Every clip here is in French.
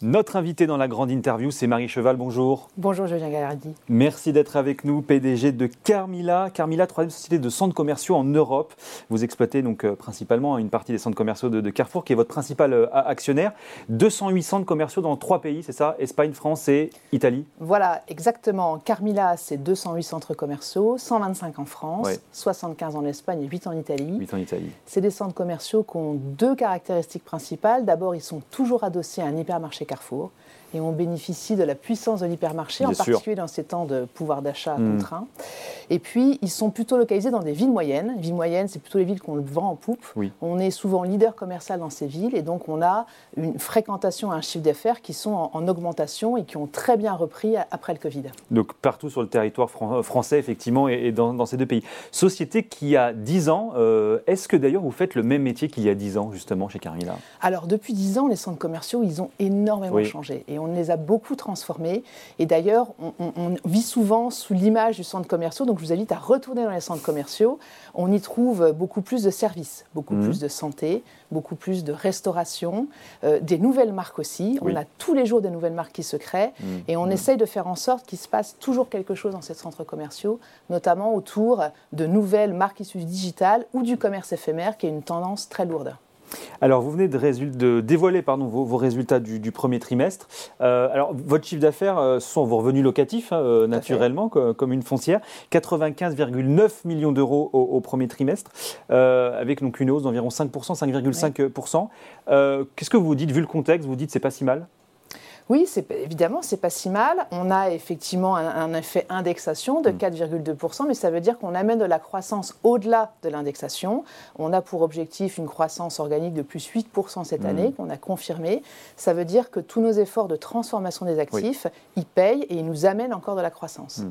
Notre invité dans la grande interview, c'est Marie Cheval. Bonjour. Bonjour Julien Gallardi. Merci d'être avec nous, PDG de Carmila. Carmila, troisième société de centres commerciaux en Europe. Vous exploitez donc euh, principalement une partie des centres commerciaux de, Carrefour, qui est votre principal euh, actionnaire. 208 centres commerciaux dans trois pays, c'est ça? Espagne, France et Italie Voilà, exactement. Carmila, c'est 208 centres commerciaux, 125 en France, 75 en Espagne et 8 en Italie. 8 en Italie. C'est des centres commerciaux qui ont deux caractéristiques principales. D'abord, ils sont toujours adossés à un hypermarché Carrefour et on bénéficie de la puissance de l'hypermarché, en particulier dans ces temps de pouvoir d'achat mmh. contraint. Et puis, ils sont plutôt localisés dans des villes moyennes. Villes moyennes, c'est plutôt les villes qu'on vend en poupe. On est souvent leader commercial dans ces villes et donc on a une fréquentation et un chiffre d'affaires qui sont en, augmentation et qui ont très bien repris après le Covid. Donc partout sur le territoire euh, français, effectivement, et, dans, ces deux pays. Société qui a 10 ans, euh, est-ce que d'ailleurs vous faites le même métier qu'il y a 10 ans, justement, chez Carmila Alors, depuis 10 ans, les centres commerciaux, ils ont énormément changé et on les a beaucoup transformés. Et d'ailleurs, on, vit souvent sous l'image du centre commercial. Donc, je vous invite à retourner dans les centres commerciaux. On y trouve beaucoup plus de services, beaucoup mmh. plus de santé, beaucoup plus de restauration, euh, des nouvelles marques aussi. On a tous les jours des nouvelles marques qui se créent mmh. et on mmh. essaye de faire en sorte qu'il se passe toujours quelque chose dans ces centres commerciaux, notamment autour de nouvelles marques issues du digital ou du commerce éphémère, qui est une tendance très lourde. Alors, vous venez de, dévoiler pardon, vos, résultats du, premier trimestre. Euh, alors, votre chiffre d'affaires euh, sont vos revenus locatifs, hein, euh, naturellement, comme, une foncière. 95,9 millions d'euros au, premier trimestre, avec donc une hausse d'environ 5%, 5,5%. Qu'est-ce que vous vous dites, vu le contexte Vous dites c'est pas si mal? Oui, évidemment, c'est pas si mal. On a effectivement un, effet indexation de 4,2%, mm. mais ça veut dire qu'on amène de la croissance au-delà de l'indexation. On a pour objectif une croissance organique de plus 8% cette mm. année, qu'on a confirmé. Ça veut dire que tous nos efforts de transformation des actifs, ils payent et ils nous amènent encore de la croissance.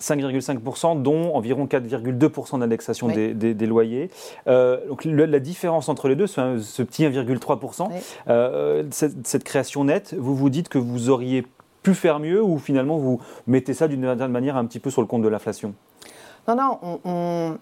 5,5%, mm. dont environ 4,2% d'indexation des, loyers. Euh, donc la différence entre les deux, ce, ce petit 1,3%, euh, cette, cette, création nette, vous vous dites que vous auriez pu faire mieux ou finalement vous mettez ça d'une certaine manière un petit peu sur le compte de l'inflation? Non, non, on,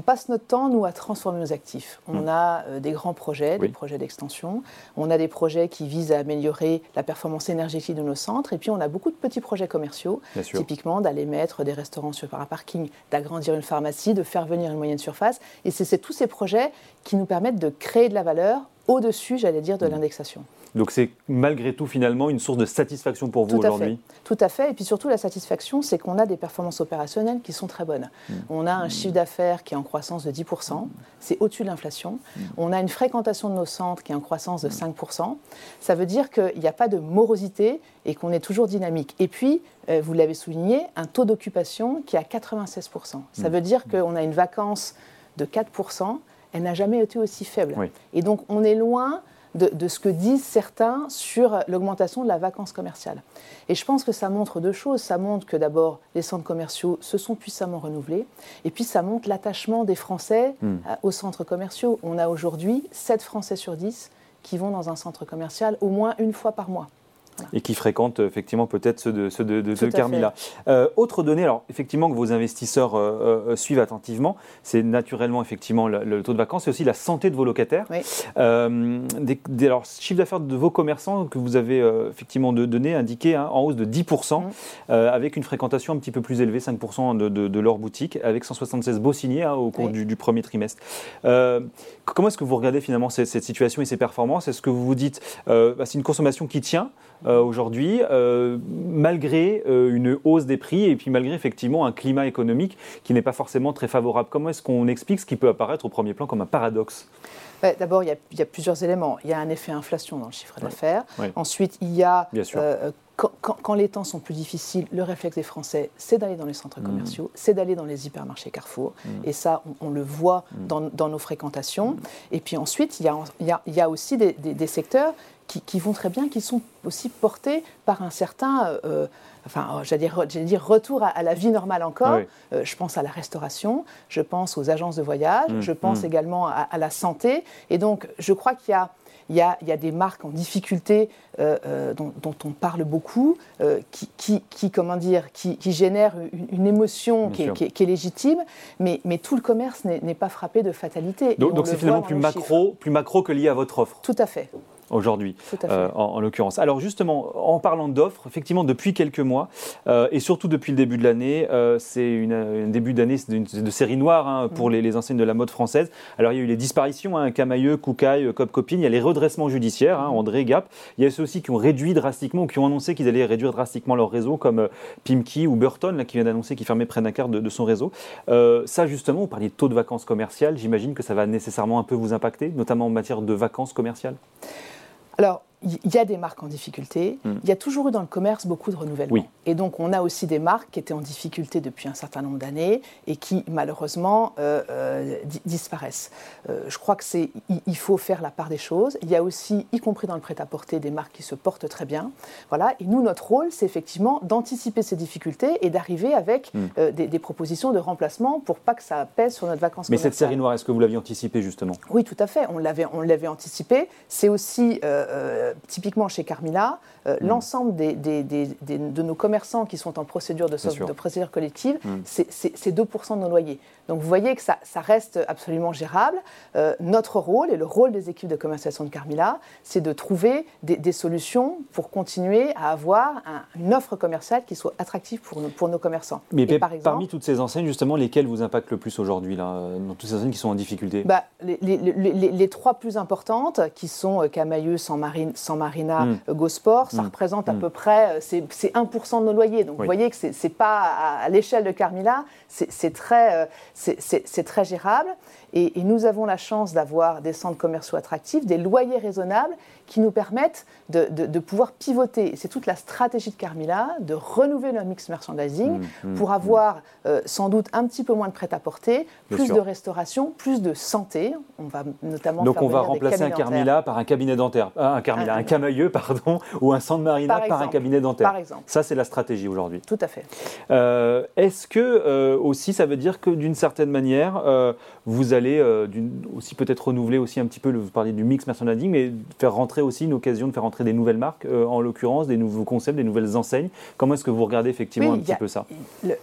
passe notre temps, nous, à transformer nos actifs. On hum. a euh, des grands projets, des projets d'extension. On a des projets qui visent à améliorer la performance énergétique de nos centres. Et puis, on a beaucoup de petits projets commerciaux, typiquement d'aller mettre des restaurants sur un parking, d'agrandir une pharmacie, de faire venir une moyenne surface. Et c'est tous ces projets qui nous permettent de créer de la valeur au-dessus, j'allais dire, de hum. l'indexation. Donc c'est malgré tout finalement une source de satisfaction pour vous aujourd'hui? Tout à fait. Et puis surtout la satisfaction, c'est qu'on a des performances opérationnelles qui sont très bonnes. Mm. On a un mm. chiffre d'affaires qui est en croissance de 10%, c'est au-dessus de l'inflation. On a une fréquentation de nos centres qui est en croissance de 5%. Ça veut dire qu'il n'y a pas de morosité et qu'on est toujours dynamique. Et puis, euh, vous l'avez souligné, un taux d'occupation qui est à 96%. Ça veut dire qu'on a une vacance de 4%. Elle n'a jamais été aussi faible. Et donc on est loin de, ce que disent certains sur l'augmentation de la vacance commerciale. Et je pense que ça montre deux choses. Ça montre que d'abord, les centres commerciaux se sont puissamment renouvelés, et puis ça montre l'attachement des Français hmm. aux centres commerciaux. On a aujourd'hui 7 Français sur 10 qui vont dans un centre commercial au moins une fois par mois et qui fréquentent effectivement peut-être ceux de, ceux de, de, Carmila. Euh, autre donnée, alors effectivement que vos investisseurs euh, euh, suivent attentivement, c'est naturellement effectivement le, taux de vacances et aussi la santé de vos locataires. Oui. Des, alors, chiffre d'affaires de vos commerçants que vous avez effectivement donné indiqué hein, en hausse de 10%, mmh. avec une fréquentation un petit peu plus élevée, 5% de, leur boutique, avec 176 beaux signés hein, au cours du, premier trimestre. comment est-ce que vous regardez finalement cette, situation et ces performances? Est-ce que vous vous dites, bah, c'est une consommation qui tient euh, aujourd'hui, euh, malgré euh, une hausse des prix et puis malgré effectivement un climat économique qui n'est pas forcément très favorable. Comment est-ce qu'on explique ce qui peut apparaître au premier plan comme un paradoxe? D'abord, il, y, a plusieurs éléments. Il y a un effet inflation dans le chiffre d'affaires. Ensuite, il y a quand, les temps sont plus difficiles, le réflexe des Français, c'est d'aller dans les centres mmh. commerciaux, c'est d'aller dans les hypermarchés Carrefour. Mmh. Et ça, on, le voit mmh. dans, nos fréquentations. Et puis ensuite, il y a, aussi des secteurs qui, vont très bien, qui sont aussi portés par un certain, euh, euh, enfin, j'allais dire, retour à, la vie normale encore. Euh, je pense à la restauration, je pense aux agences de voyage, mmh, je pense mmh. également à, la santé. Et donc, je crois qu'il y a il y, a, il y, a, des marques en difficulté dont, on parle beaucoup, qui, qui, comment dire, qui, génèrent une, émotion qui est, légitime, mais, mais, tout le commerce n'est pas frappé de fatalité. Donc c'est finalement plus macro, plus macro que lié à votre offre Tout à fait. Aujourd'hui, euh, en, l'occurrence. Alors justement, en parlant d'offres, effectivement, depuis quelques mois, euh, et surtout depuis le début de l'année, euh, c'est un début d'année de série noire hein, pour mm. les, enseignes de la mode française. Alors il y a eu les disparitions, hein, Camailleux, Koukaï, Cop Copine, il y a les redressements judiciaires, hein, André Gap, il y a ceux aussi qui ont réduit drastiquement, ou qui ont annoncé qu'ils allaient réduire drastiquement leur réseau, comme Pimki ou Burton, là, qui vient d'annoncer qu'il fermait près d'un quart de, de, son réseau. ça justement, vous parliez de taux de vacances commerciales, j'imagine que ça va nécessairement un peu vous impacter, notamment en matière de vacances commerciales alors, il y a des marques en difficulté. Hmm. Il y a toujours eu dans le commerce beaucoup de renouvellement. Et donc, on a aussi des marques qui étaient en difficulté depuis un certain nombre d'années et qui, malheureusement, euh, euh, disparaissent. Euh, je crois que c'est, il, faut faire la part des choses. Il y a aussi, y compris dans le prêt-à-porter, des marques qui se portent très bien. Voilà. Et nous, notre rôle, c'est effectivement d'anticiper ces difficultés et d'arriver avec hmm. des, propositions de remplacement pour pas que ça pèse sur notre vacances. Mais cette série noire, est-ce que vous l'aviez anticipé justement? Oui, tout à fait. On l'avait, on l'avait anticipé. C'est aussi typiquement chez Carmila, euh, mm. l'ensemble de nos commerçants qui sont en procédure de, de procédure collective, mm. c'est 2% de nos loyers. Donc vous voyez que ça, reste absolument gérable. Euh, notre rôle et le rôle des équipes de commercialisation de Carmila, c'est de trouver des, solutions pour continuer à avoir une offre commerciale qui soit attractive pour nos, pour nos commerçants. Mais parmi toutes ces enseignes, justement, lesquelles vous impactent le plus aujourd'hui, dans toutes ces enseignes qui sont en difficulté? Bah, les, trois plus importantes, qui sont euh, Camailleux, San, Marine, San Marina, mm. Gosport, ça mm. représente à peu près, c'est 1% de nos loyers. Donc vous voyez que ce n'est pas à, l'échelle de Carmila, c'est très c'est très gérable. Et, nous avons la chance d'avoir des centres commerciaux attractifs, des loyers raisonnables qui nous permettent de, pouvoir pivoter. C'est toute la stratégie de Carmila, de renouveler notre mix merchandising mmh, mmh, pour avoir euh, sans doute un petit peu moins de prêt-à-porter, plus de restauration, plus de santé. On va notamment Donc on va remplacer un Carmila par un cabinet dentaire, euh, un Carmila, un, Camailleux, pardon, ou un centre Marina par, un cabinet dentaire. Par exemple. Ça c'est la stratégie aujourd'hui. Tout à fait. Euh, est-ce que aussi ça veut dire que d'une certaine manière vous allez aussi peut-être renouveler aussi un petit peu, vous parliez du mix merchandising, mais faire rentrer aussi une occasion de faire entrer des nouvelles marques, euh, en l'occurrence des nouveaux concepts, des nouvelles enseignes. Comment est-ce que vous regardez effectivement un petit peu ça? le,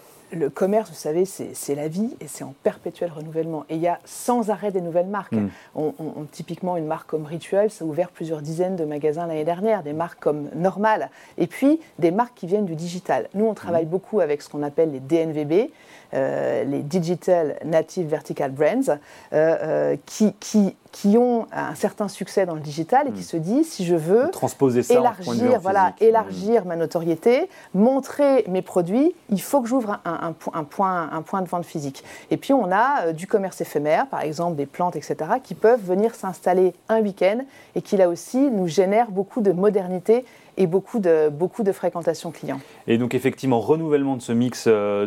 commerce, vous savez, c'est la vie et c'est en perpétuel renouvellement. Et il y a sans arrêt des nouvelles marques. Mm. On, typiquement, une marque comme Ritual, ça a ouvert plusieurs dizaines de magasins l'année dernière, des marques comme Normal, et puis des marques qui viennent du digital. Nous, on travaille mm. beaucoup avec ce qu'on appelle les DNVB, euh, les Digital Native Vertical Brands, euh, euh, qui, qui, qui, ont un certain succès dans le digital et qui hmm. se disent si je veux transposer ça élargir, voilà, élargir ma notoriété, montrer mes produits, il faut que j'ouvre un, un, un, point, un point de vente physique. Et puis on a du commerce éphémère, par exemple des plantes, etc., qui peuvent venir s'installer un week-end et qui là aussi nous génèrent beaucoup de modernité et beaucoup de, beaucoup de fréquentation client. Et donc effectivement, renouvellement de ce mix euh,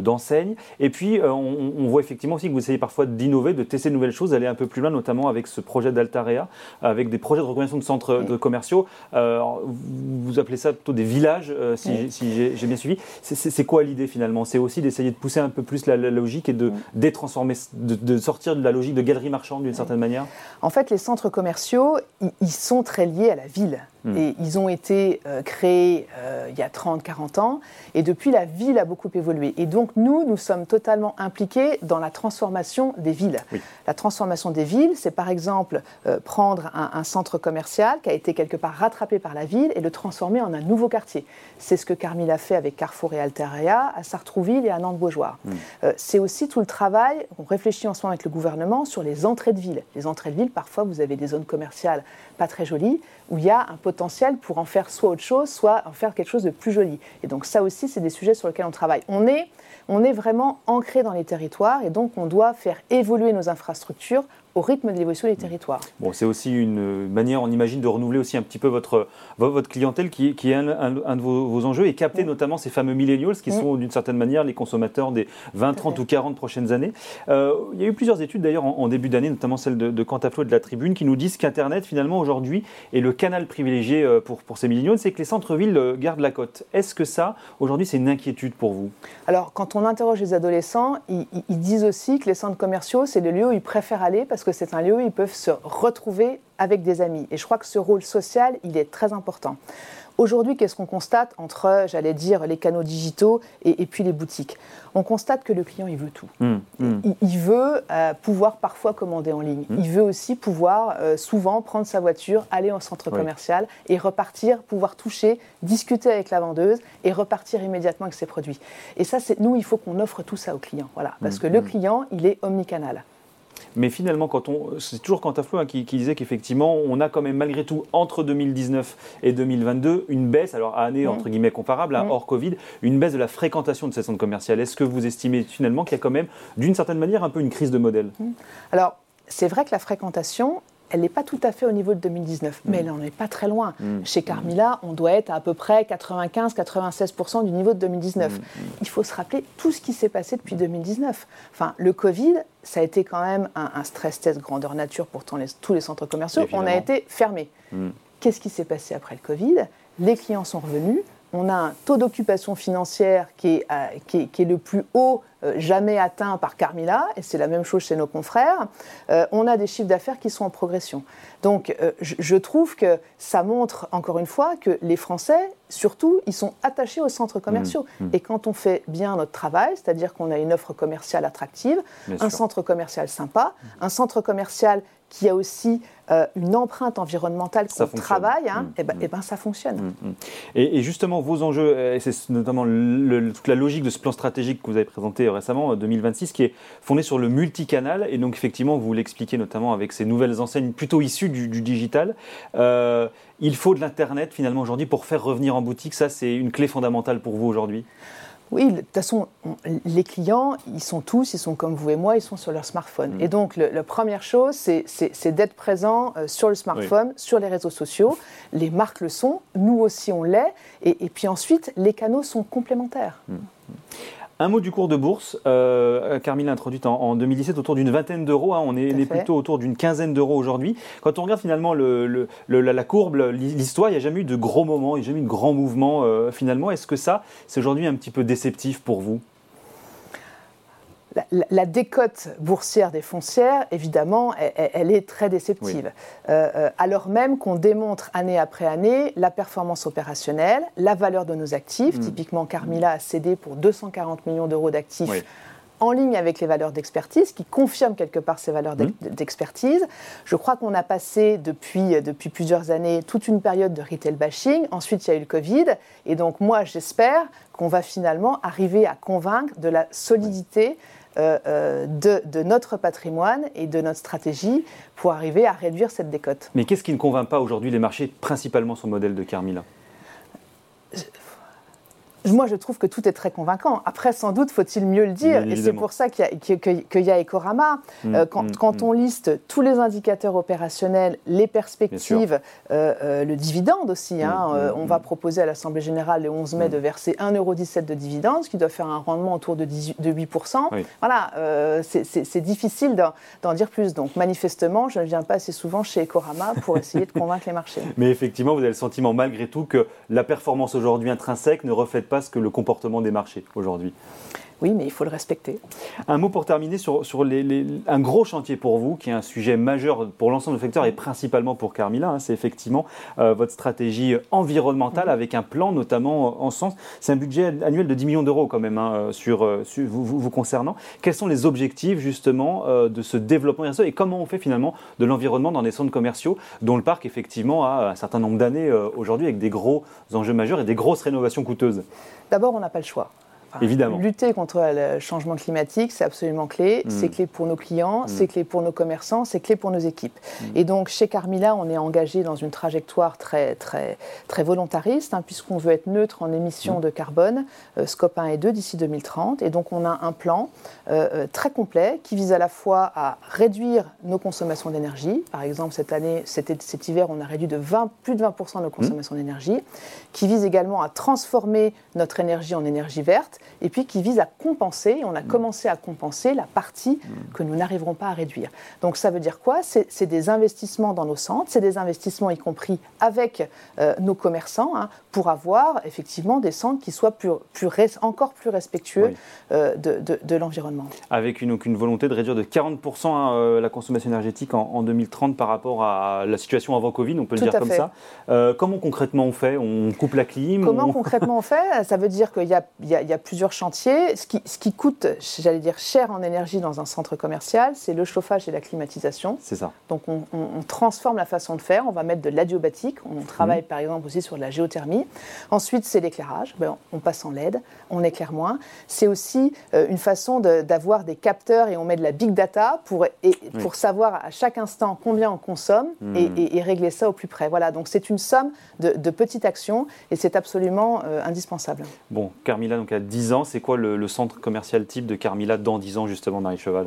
d'enseignes. De, et puis euh, on, voit effectivement aussi que vous essayez parfois d'innover, de tester de nouvelles choses, d'aller un peu plus loin, notamment avec ce projet d'Altarea, avec des projets de reconnaissance de centres de commerciaux. Euh, vous appelez ça plutôt des villages, si, j'ai bien suivi. C'est quoi l'idée finalement? C'est aussi d'essayer de pousser un peu plus la, logique et de détransformer, de, de, sortir de la logique de galerie marchande d'une certaine manière? En fait, les centres commerciaux, ils sont très liés à la ville. Et ils ont été euh, créés euh, il y a 30-40 ans. Et depuis, la ville a beaucoup évolué. Et donc, nous, nous sommes totalement impliqués dans la transformation des villes. La transformation des villes, c'est par exemple euh, prendre un, centre commercial qui a été quelque part rattrapé par la ville et le transformer en un nouveau quartier. C'est ce que Carmille a fait avec Carrefour et Alteria à Sartrouville et à Nantes-Beaujoire. Hmm. c'est aussi tout le travail, on réfléchit en ce moment avec le gouvernement sur les entrées de ville. Les entrées de ville, parfois, vous avez des zones commerciales pas très jolies où il y a un potentiel pour en faire soit autre chose, soit en faire quelque chose de plus joli. Et donc ça aussi, c'est des sujets sur lesquels on travaille. On est, on est vraiment ancré dans les territoires et donc on doit faire évoluer nos infrastructures au rythme de l'évolution des territoires. Bon, c'est aussi une manière, on imagine, de renouveler aussi un petit peu votre, votre clientèle qui, qui est un, de vos, enjeux et capter notamment ces fameux millennials qui sont d'une certaine manière les consommateurs des 20, 30 ou 40 prochaines années. Euh, il y a eu plusieurs études d'ailleurs en, début d'année, notamment celle de, de Quantaflo et de la Tribune, qui nous disent qu'Internet finalement aujourd'hui est le canal privilégié euh, pour, pour ces millennials, c'est que les centres-villes euh, gardent la cote. Est-ce que ça, aujourd'hui, c'est une inquiétude pour vous? Alors, quand on interroge les adolescents, ils, ils disent aussi que les centres commerciaux, c'est le lieu où ils préfèrent aller parce que que c'est un lieu où ils peuvent se retrouver avec des amis. Et je crois que ce rôle social, il est très important. Aujourd'hui, qu'est-ce qu'on constate entre, j'allais dire, les canaux digitaux et, puis les boutiques? On constate que le client, il veut tout. Mmh, mmh. Il, veut euh, pouvoir parfois commander en ligne. Mmh. Il veut aussi pouvoir euh, souvent prendre sa voiture, aller au centre commercial et repartir, pouvoir toucher, discuter avec la vendeuse et repartir immédiatement avec ses produits. Et ça, c'est nous, il faut qu'on offre tout ça au client. Voilà, parce que le client, il est omnicanal. Mais finalement, quand on, c'est toujours Quantaflo hein, qui, qui, disait qu'effectivement, on a quand même malgré tout entre 2019 et 2022 une baisse, alors à année entre guillemets comparable, hein, hors Covid, une baisse de la fréquentation de ces centres commerciaux. Est-ce que vous estimez finalement qu'il y a quand même, d'une certaine manière, un peu une crise de modèle? Alors, c'est vrai que la fréquentation, elle n'est pas tout à fait au niveau de 2019, mais mm. elle n'en est pas très loin. Mm. Chez Carmila, on doit être à, à peu près 95-96% du niveau de 2019. Mm. Il faut se rappeler tout ce qui s'est passé depuis 2019. Enfin, le Covid, ça a été quand même un, stress test grandeur nature pour tous les centres commerciaux. On a été fermés. Qu'est-ce qui s'est passé après le Covid? Les clients sont revenus, on a un taux d'occupation financière qui est, euh, qui, est, le plus haut euh, jamais atteint par Carmila, et c'est la même chose chez nos confrères. Euh, on a des chiffres d'affaires qui sont en progression. Donc je, trouve que ça montre encore une fois que les Français, surtout, ils sont attachés aux centres commerciaux. Mmh, mmh. Et quand on fait bien notre travail, c'est-à-dire qu'on a une offre commerciale attractive, un centre commercial sympa, un centre commercial qui a aussi euh, une empreinte environnementale qu'on travaille, hein, mm, et, ben, mm. et ben, ça fonctionne. Mm, et, justement, vos enjeux, et c'est notamment toute la logique de ce plan stratégique que vous avez présenté récemment, 2026, qui est fondé sur le multicanal. Et donc, effectivement, vous l'expliquez notamment avec ces nouvelles enseignes plutôt issues du, digital. Euh, il faut de l'Internet, finalement, aujourd'hui, pour faire revenir en boutique. Ça, c'est une clé fondamentale pour vous aujourd'hui? Oui, de toute façon, les clients, ils sont tous, ils sont comme vous et moi, ils sont sur leur smartphone. Mm. Et donc, la première chose, c'est d'être présent euh, sur le smartphone, sur les réseaux sociaux. Les marques le sont, nous aussi on l'est. Et, puis ensuite, les canaux sont complémentaires. Mm. Un mot du cours de bourse. Euh, Carmille a introduit en, 2017 autour d'une vingtaine d'euros. Hein. on est, plutôt autour d'une quinzaine d'euros aujourd'hui. Quand on regarde finalement le, la, courbe, l'histoire, il n'y a jamais eu de gros moments, il n'y a jamais eu de grands mouvements euh, finalement. Est-ce que ça, c'est aujourd'hui un petit peu déceptif pour vous? La, décote boursière des foncières, évidemment, elle, est très déceptive. Euh, euh, alors même qu'on démontre année après année la performance opérationnelle, la valeur de nos actifs. Mm. Typiquement, Carmila a cédé pour 240 millions d'euros d'actifs. en ligne avec les valeurs d'expertise, qui confirment quelque part ces valeurs mm. d'expertise. Je crois qu'on a passé depuis, depuis plusieurs années toute une période de retail bashing. Ensuite, il y a eu le Covid. Et donc, moi, j'espère qu'on va finalement arriver à convaincre de la solidité euh, euh, de, notre patrimoine et de notre stratégie pour arriver à réduire cette décote. Mais qu'est-ce qui ne convainc pas aujourd'hui les marchés, principalement son modèle de Carmila? Moi, je trouve que tout est très convaincant. Après, sans doute, faut-il mieux le dire. et c'est pour ça qu'il y, a Ecorama. Mm, euh, quand, mm, mm. on liste tous les indicateurs opérationnels, les perspectives, euh, euh, le dividende aussi, hein, on va proposer à l'Assemblée générale le 11 mai de verser 1,17€ de dividende, ce qui doit faire un rendement autour de, 8%. Voilà, c'est difficile d'en dire plus. Donc, manifestement, je ne viens pas assez souvent chez Ecorama pour essayer de convaincre les marchés. Mais effectivement, vous avez le sentiment, malgré tout, que la performance aujourd'hui intrinsèque ne reflète pas que le comportement des marchés aujourd'hui. Oui, mais il faut le respecter. Un mot pour terminer sur, sur les, un gros chantier pour vous, qui est un sujet majeur pour l'ensemble du secteur et principalement pour Carmila. Hein, c'est effectivement euh, votre stratégie environnementale avec un plan notamment en sens. C'est un budget annuel de 10 millions d'euros quand même hein, euh, sur, euh, vous, vous, concernant. Quels sont les objectifs justement de ce développement et comment on fait finalement de l'environnement dans des centres commerciaux dont le parc effectivement a un certain nombre d'années aujourd'hui avec des gros enjeux majeurs et des grosses rénovations coûteuses? D'abord, on n'a pas le choix. Évidemment. Lutter contre le changement climatique, c'est absolument clé. Mm. C'est clé pour nos clients, mm. c'est clé pour nos commerçants, c'est clé pour nos équipes. Mm. Et donc, chez Carmila, on est engagé dans une trajectoire très, très, très volontariste, hein, puisqu'on veut être neutre en émissions de carbone, euh, scope 1 et 2 d'ici 2030. Et donc, on a un plan euh, euh, très complet qui vise à la fois à réduire nos consommations d'énergie. Par exemple, cette année, cet, cet hiver, on a réduit de 20, plus de 20% nos consommations d'énergie, qui vise également à transformer notre énergie en énergie verte et puis qui vise à compenser, on a commencé à compenser la partie que nous n'arriverons pas à réduire. Donc ça veut dire quoi? C'est des investissements dans nos centres, c'est des investissements y compris avec euh, nos commerçants hein, pour avoir effectivement des centres qui soient plus, plus encore plus respectueux euh, de, l'environnement. Avec une, une, volonté de réduire de 40% hein, euh, la consommation énergétique en, 2030 par rapport à la situation avant Covid, on peut le dire comme ça. comment concrètement on fait? On coupe la clim Comment concrètement on fait? Ça veut dire qu'il y, y, y, a plusieurs chantiers. Ce qui, ce qui coûte, j'allais dire, cher en énergie dans un centre commercial, c'est le chauffage et la climatisation. C'est ça. Donc on, on, transforme la façon de faire. On va mettre de l'adiobatique. On travaille mmh. par exemple aussi sur de la géothermie. Ensuite, c'est l'éclairage. Ben, on passe en LED, on éclaire moins. C'est aussi euh, une façon d'avoir des capteurs et on met de la big data pour, et, pour savoir à chaque instant combien on consomme mmh. et, régler ça au plus près. Voilà, donc c'est une somme de, petites actions et c'est absolument euh, indispensable. Bon, Carmila, donc à 10 ans, c'est quoi le, centre commercial type de Carmila dans 10 ans, justement, Marie Cheval?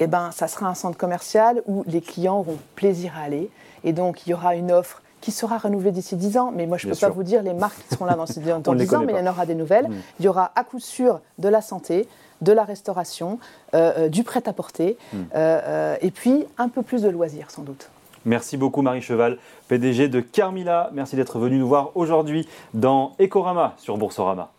Eh ben, ça sera un centre commercial où les clients auront plaisir à aller. Et donc, il y aura une offre qui sera renouvelée d'ici 10 ans. Mais moi, je ne peux pas vous dire les marques qui seront là dans, dans 10 ans, mais il y en aura des nouvelles. Mm. Il y aura à coup sûr de la santé, de la restauration, euh, euh, du prêt-à-porter, mm. euh, et puis un peu plus de loisirs, sans doute. Merci beaucoup Marie Cheval, PDG de Carmila. Merci d'être venu nous voir aujourd'hui dans Ecorama sur Boursorama.